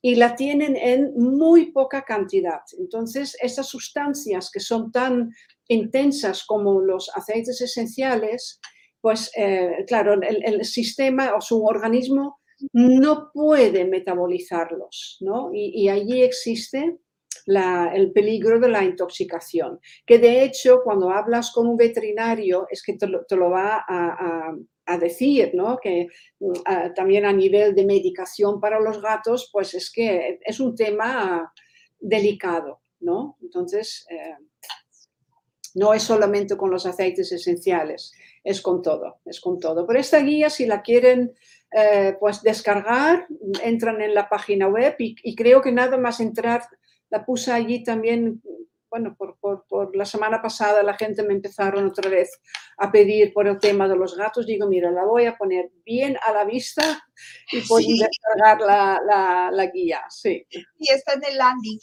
y la tienen en muy poca cantidad. Entonces, esas sustancias que son tan intensas como los aceites esenciales, pues eh, claro, el, sistema o su organismo no puede metabolizarlos, ¿no? Y, allí existe el peligro de la intoxicación, que de hecho cuando hablas con un veterinario es que te lo, va a decir, ¿no? Que mm, también a nivel de medicación para los gatos, pues es que es un tema delicado, ¿no? Entonces, eh, no es solamente con los aceites esenciales, es con todo, es con todo. Pero esta guía, si la quieren eh, pues descargar, entran en la página web y, creo que nada más entrar, la puse allí también bueno, por, por, la semana pasada la gente me empezaron otra vez a pedir por el tema de los gatos. Digo, mira, la voy a poner bien a la vista y pueden descargar la, la, guía. Sí. Y está en el landing.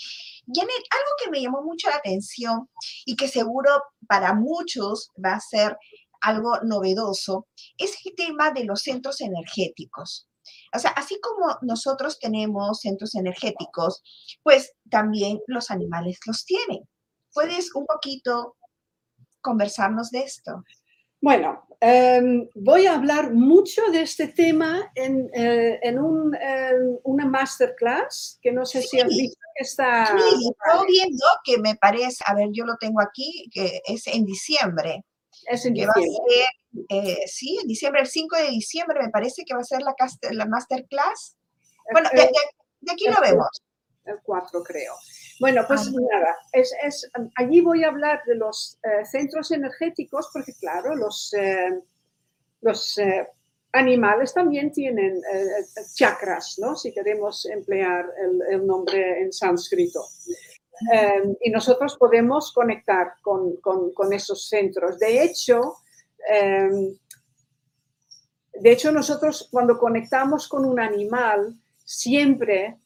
Janet, algo que me llamó mucho la atención y que seguro para muchos va a ser algo novedoso es el tema de los centros energéticos. O sea, así como nosotros tenemos centros energéticos, pues también los animales los tienen. ¿Puedes un poquito conversarnos de esto? Bueno, em, voy a hablar mucho de este tema en, eh, en un, una masterclass que no sé si has visto que está... Sí, estoy viendo que me parece, a ver, yo lo tengo aquí, que es en diciembre. Es en diciembre. Eh, sí, en diciembre, el 5 de diciembre me parece que va a ser la, la masterclass. Bueno, de, de aquí lo vemos. El 4 creo. Bueno, pues nada, es, allí voy a hablar de los eh, centros energéticos porque claro, los, eh, los eh, animales también tienen chakras, ¿no? Si queremos emplear el, nombre en sánscrito. Y nosotros podemos conectar con, con esos centros. De hecho, de hecho, nosotros cuando conectamos con un animal, siempre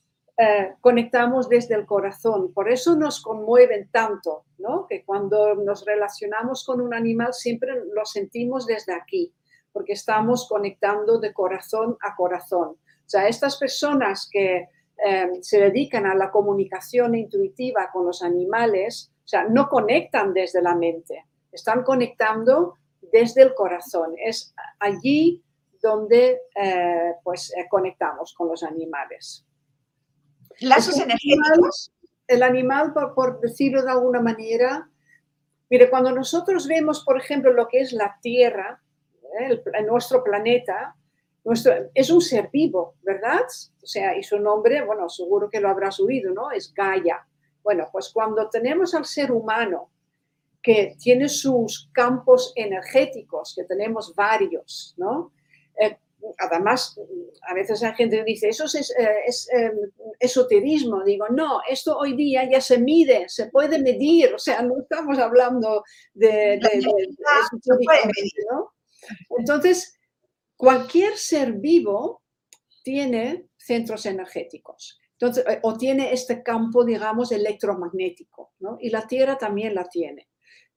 eh, conectamos desde el corazón. Por eso nos conmueven tanto, ¿no? Que cuando nos relacionamos con un animal siempre lo sentimos desde aquí, porque estamos conectando de corazón a corazón. O sea, estas personas que eh, se dedican a la comunicación intuitiva con los animales, o sea, no conectan desde la mente, están conectando desde el corazón. Es allí donde eh, pues, conectamos con los animales. Lazos energéticos. El animal, por, decirlo de alguna manera, mire, cuando nosotros vemos, por ejemplo, lo que es la Tierra, ¿eh? nuestro planeta, nuestro, es un ser vivo, ¿verdad? O sea, y su nombre, bueno, seguro que lo habrás oído, ¿no? Es Gaia. Bueno, pues cuando tenemos al ser humano que tiene sus campos energéticos, que tenemos varios, ¿no? Eh, además, a veces la gente dice, eso es, em, esoterismo. Digo, no, esto hoy día ya se mide, se puede medir. O sea, no estamos hablando de... Entonces, cualquier ser vivo tiene centros energéticos. Entonces, eh, o tiene este campo, digamos, electromagnético, ¿no? Y la Tierra también la tiene.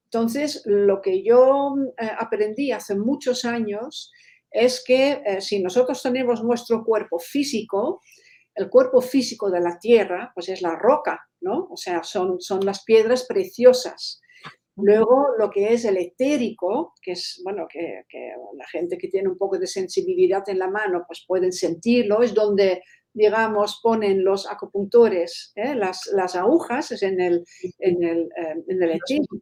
Entonces, lo que yo eh, aprendí hace muchos años es que eh, si nosotros tenemos nuestro cuerpo físico, el cuerpo físico de la Tierra, pues es la roca, ¿no? O sea, son, son las piedras preciosas. Luego, lo que es el etérico, que es, bueno, que, la gente que tiene un poco de sensibilidad en la mano, pues pueden sentirlo, es donde, digamos, ponen los acupuntores, ¿eh? las, las, agujas, es en el, en el, en el etérico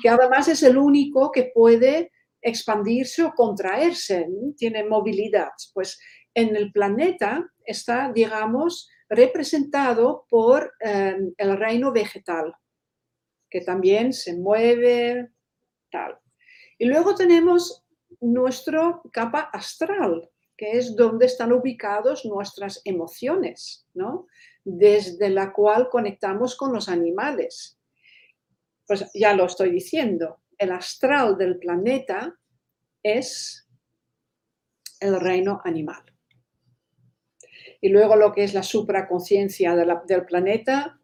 que además es el único que puede expandirse o contraerse, tiene movilidad. Pues en el planeta está, digamos, representado por em, el reino vegetal, que también se mueve, tal. Y luego tenemos nuestro capa astral, que es donde están ubicados nuestras emociones, ¿no? Desde la cual conectamos con los animales pues ya lo estoy diciendo, el astral del planeta es el reino animal. Y luego lo que es la supraconciencia del planeta,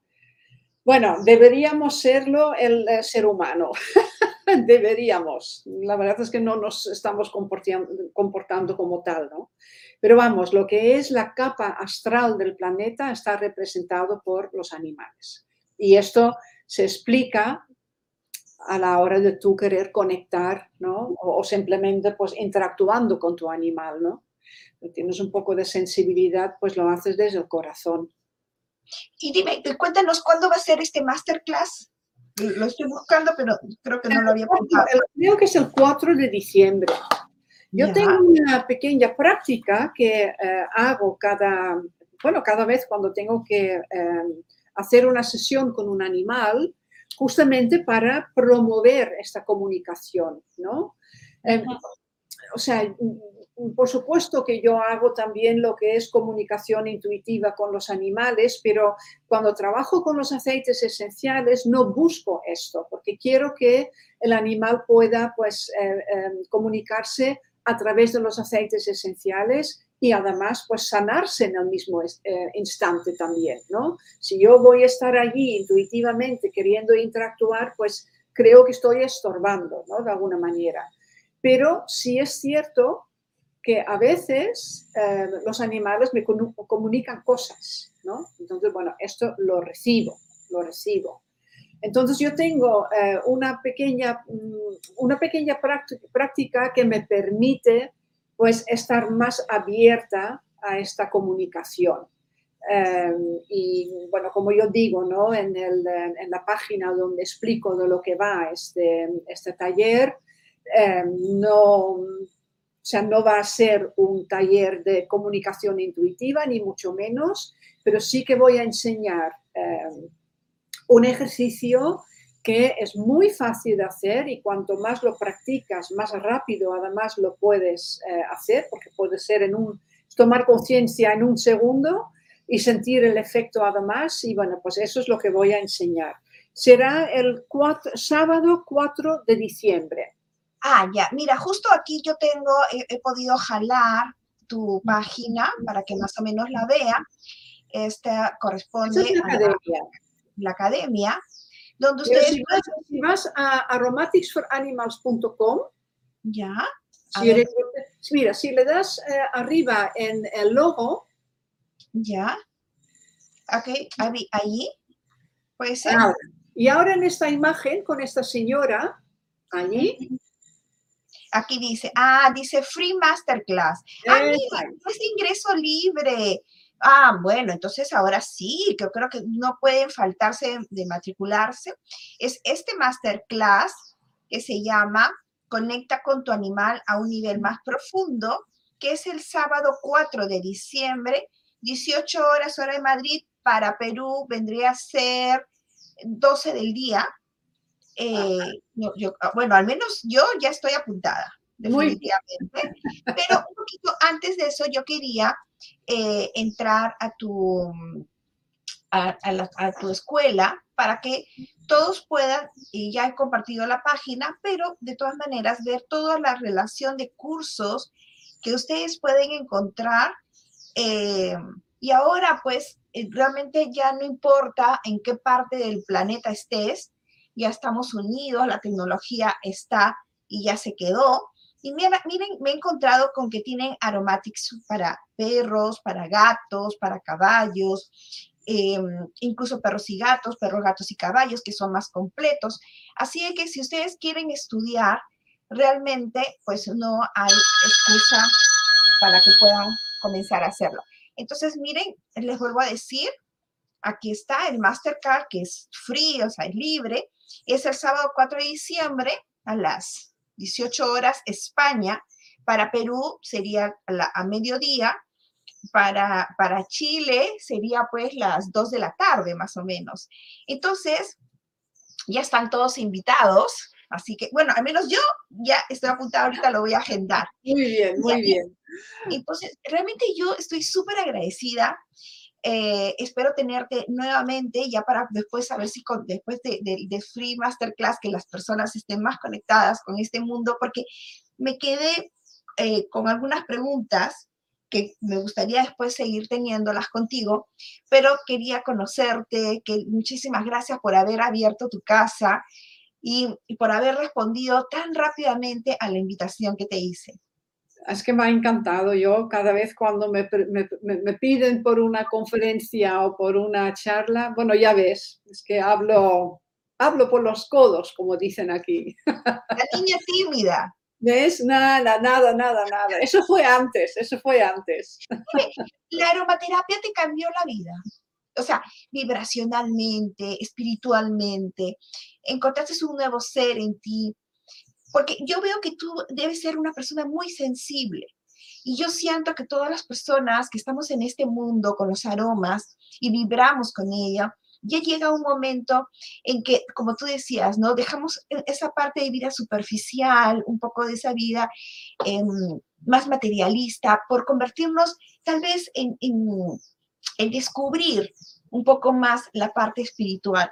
bueno, deberíamos serlo el, ser humano. deberíamos. La verdad es que no nos estamos comportando, como tal, ¿no? Pero vamos, lo que es la capa astral del planeta está representado por los animales. Y esto se explica a la hora de tú querer conectar, ¿no? O, simplemente pues interactuando con tu animal, ¿no? Tienes un poco de sensibilidad, pues lo haces desde el corazón. Y dime, cuéntanos cuándo va a ser este masterclass. Lo estoy buscando, pero creo que no lo había apuntado. Creo que es el 4 de diciembre. Yo tengo una pequeña práctica que eh, hago cada, bueno, cada vez cuando tengo que eh, hacer una sesión con un animal, justamente para promover esta comunicación, ¿no? Em, o sea, por supuesto que yo hago también lo que es comunicación intuitiva con los animales, pero cuando trabajo con los aceites esenciales no busco esto, porque quiero que el animal pueda pues, eh, em, comunicarse a través de los aceites esenciales y además pues sanarse en el mismo eh, instante también, ¿no? Si yo voy a estar allí intuitivamente queriendo interactuar, pues creo que estoy estorbando, ¿no? De alguna manera. Pero sí es cierto que a veces eh, los animales me comunican cosas, ¿no? Entonces, bueno, esto lo recibo, lo recibo. Entonces yo tengo eh, una pequeña, mm, una pequeña práctica que me permite pues estar más abierta a esta comunicación. Em, y bueno, como yo digo, ¿no? en, la página donde explico de lo que va este, este taller, em, no, sea, no va a ser un taller de comunicación intuitiva, ni mucho menos, pero sí que voy a enseñar em, un ejercicio que es muy fácil de hacer y cuanto más lo practicas, más rápido además lo puedes eh, hacer, porque puede ser en un, tomar conciencia en un segundo y sentir el efecto además. Y bueno, pues eso es lo que voy a enseñar. Será el sábado 4 de diciembre. Ah, ya. Mira, justo aquí yo tengo, he, podido jalar tu página para que más o menos la vea. Esta corresponde a la academia donde ustedes... Si vas, si vas a aromaticsforanimals.com, ya. mira, si le das eh, arriba en el logo, ya. Ok, ahí, puede ser. y ahora en esta imagen con esta señora, allí. Aquí dice, ah, dice Free Masterclass. Ah, es ingreso libre. Ah, bueno, entonces ahora sí, yo creo que no pueden faltarse de matricularse. Es este masterclass que se llama Conecta con tu animal a un nivel más profundo, que es el sábado 4 de diciembre, 18 horas hora de Madrid, para Perú vendría a ser 12 del día. Eh, ah, bueno, al menos yo ya estoy apuntada. Definitivamente. Pero un poquito antes de eso, yo quería eh, entrar a tu, a, tu escuela para que todos puedan, y ya he compartido la página, pero de todas maneras ver toda la relación de cursos que ustedes pueden encontrar. Eh, y ahora, pues, eh, realmente ya no importa en qué parte del planeta estés, ya estamos unidos, la tecnología está y ya se quedó. Y miren, me he encontrado con que tienen aromatics para perros, para gatos, para caballos, em, incluso perros y gatos, perros, gatos y caballos, que son más completos. Así que si ustedes quieren estudiar, realmente pues no hay excusa para que puedan comenzar a hacerlo. Entonces, miren, les vuelvo a decir, aquí está el Mastercard, que es free, o sea, es libre. Es el sábado 4 de diciembre a las 18 horas España, para Perú sería a, mediodía, para, para Chile sería pues las 2 de la tarde más o menos. Entonces, ya están todos invitados, así que bueno, al menos yo ya estoy apuntada ahorita, lo voy a agendar. Muy bien, muy bien. Entonces, realmente yo estoy súper agradecida eh, espero tenerte nuevamente ya para después saber si después de, Free Masterclass que las personas estén más conectadas con este mundo, porque me quedé eh, con algunas preguntas que me gustaría después seguir teniéndolas contigo, pero quería conocerte, que muchísimas gracias por haber abierto tu casa y por haber respondido tan rápidamente a la invitación que te hice es que me ha encantado. Yo cada vez cuando me, me, piden por una conferencia o por una charla, bueno, ya ves, es que hablo, hablo por los codos, como dicen aquí. La niña tímida. ¿Ves? Nada, nada, nada, nada. Eso fue antes, eso fue antes. La aromaterapia te cambió la vida. O sea, vibracionalmente, espiritualmente. Encontraste un nuevo ser en ti porque yo veo que tú debes ser una persona muy sensible. Y yo siento que todas las personas que estamos en este mundo con los aromas y vibramos con ella, ya llega un momento en que, como tú decías, ¿no? Dejamos e-, esa parte de vida superficial, un poco de esa vida em, más materialista, por convertirnos tal vez en, en, descubrir un poco más la parte espiritual.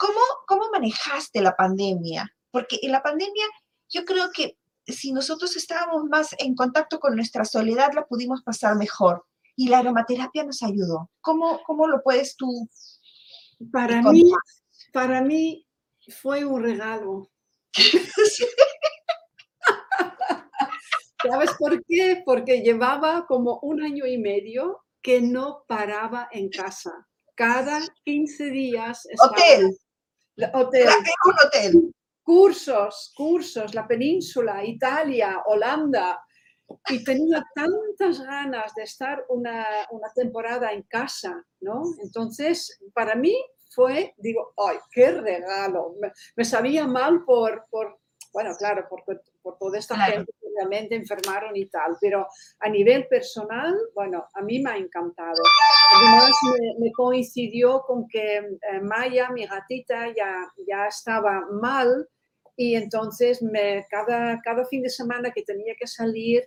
¿Cómo, ¿Cómo manejaste la pandemia? Porque en la pandemia yo creo que si nosotros estábamos más en contacto con nuestra soledad, la pudimos pasar mejor. Y la aromaterapia nos ayudó. ¿Cómo, cómo lo puedes tú? Para mí, para mí fue un regalo. ¿Sabes por qué? Porque llevaba como un año y medio que no paraba en casa. Cada 15 días. Hotel. Hotel. Un hotel cursos, cursos, la península, Italia, Holanda, y tenía tantas ganas de estar una, temporada en casa, ¿no? Entonces, para mí fue, digo, ¡ay, qué regalo! Me, sabía mal por, por, bueno, claro, por, por toda esta gente que realmente enfermaron y tal, pero a nivel personal, bueno, a mí me ha encantado. Además, me, coincidió con que eh, Maya, mi gatita, ya, ya estaba mal y entonces cada, cada fin de semana que tenía que salir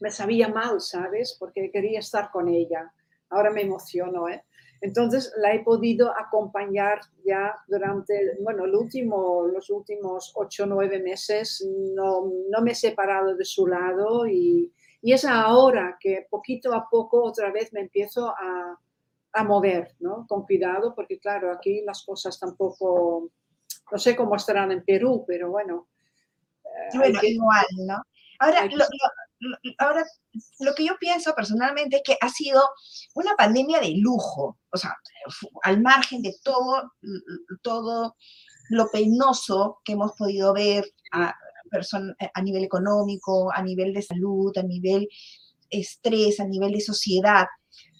me sabía mal, ¿sabes? Porque quería estar con ella. Ahora me emociono, ¿eh? Entonces la he podido acompañar ya durante, bueno, el último, los últimos ocho o nueve meses. No, no, me he separado de su lado y, y, es ahora que poquito a poco otra vez me empiezo a, a mover, ¿no? Con cuidado, porque claro, aquí las cosas tampoco no sé cómo estarán en Perú, pero bueno. Eh, bueno, igual, ¿no? Ahora lo, ahora, lo que yo pienso personalmente es que ha sido una pandemia de lujo, o sea, al margen de todo, todo lo penoso que hemos podido ver a, a nivel económico, a nivel de salud, a nivel estrés, a nivel de sociedad,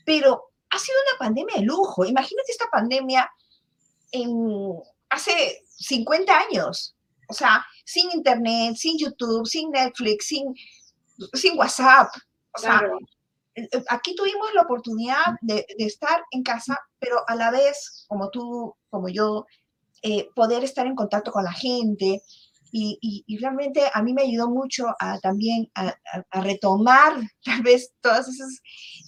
pero ha sido una pandemia de lujo. Imagínate esta pandemia en, hace 50 años. O sea, sin internet, sin YouTube, sin Netflix, sin, sin WhatsApp. O sea, eh, eh, aquí tuvimos la oportunidad de, estar en casa, pero a la vez, como tú, como yo, eh, poder estar en contacto con la gente. y, y, realmente a mí me ayudó mucho a, también a, retomar tal vez todos esos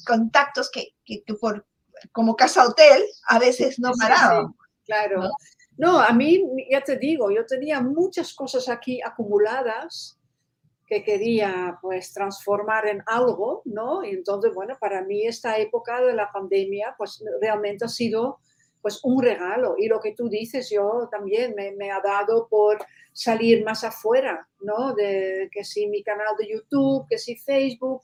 contactos que, que, por como casa hotel a veces no paraban. claro. ¿no? A mí, ya te digo, yo tenía muchas cosas aquí acumuladas que quería pues transformar en algo, ¿no? Y entonces, bueno, para mí esta época de la pandemia pues realmente ha sido pues un regalo. Y lo que tú dices, yo también me, me ha dado por salir más afuera, ¿no? De que si mi canal de YouTube, que si Facebook.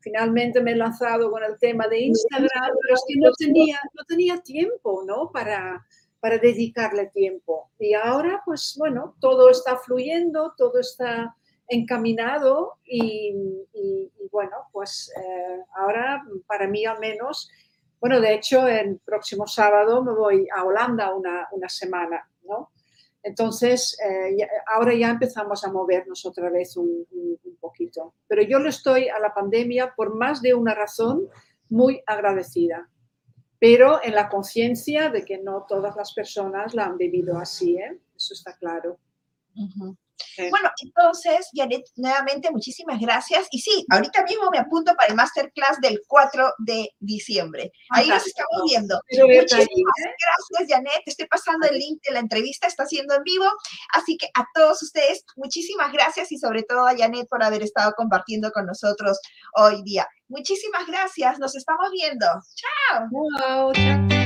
Finalmente me he lanzado con el tema de Instagram, pero es que no tenía, no tenía tiempo, ¿no? Para, para dedicarle tiempo. Y ahora, pues bueno, todo está fluyendo, todo está encaminado y, bueno, pues eh, ahora para mí al menos, bueno, de hecho el próximo sábado me voy a Holanda una, una semana, ¿no? Entonces, eh, ahora ya empezamos a movernos otra vez un, un, poquito. Pero yo le estoy a la pandemia por más de una razón muy agradecida, pero en la conciencia de que no todas las personas la han vivido así, ¿eh? eso está claro. Bueno, entonces, Janet, nuevamente muchísimas gracias. Y sí, ahorita mismo me apunto para el masterclass del 4 de diciembre. Ahí nos estamos viendo. Muchísimas gracias, Janet. estoy pasando el link de la entrevista, está siendo en vivo. Así que a todos ustedes, muchísimas gracias y sobre todo a Janet por haber estado compartiendo con nosotros hoy día. Muchísimas gracias. Nos estamos viendo. Chao. Chao.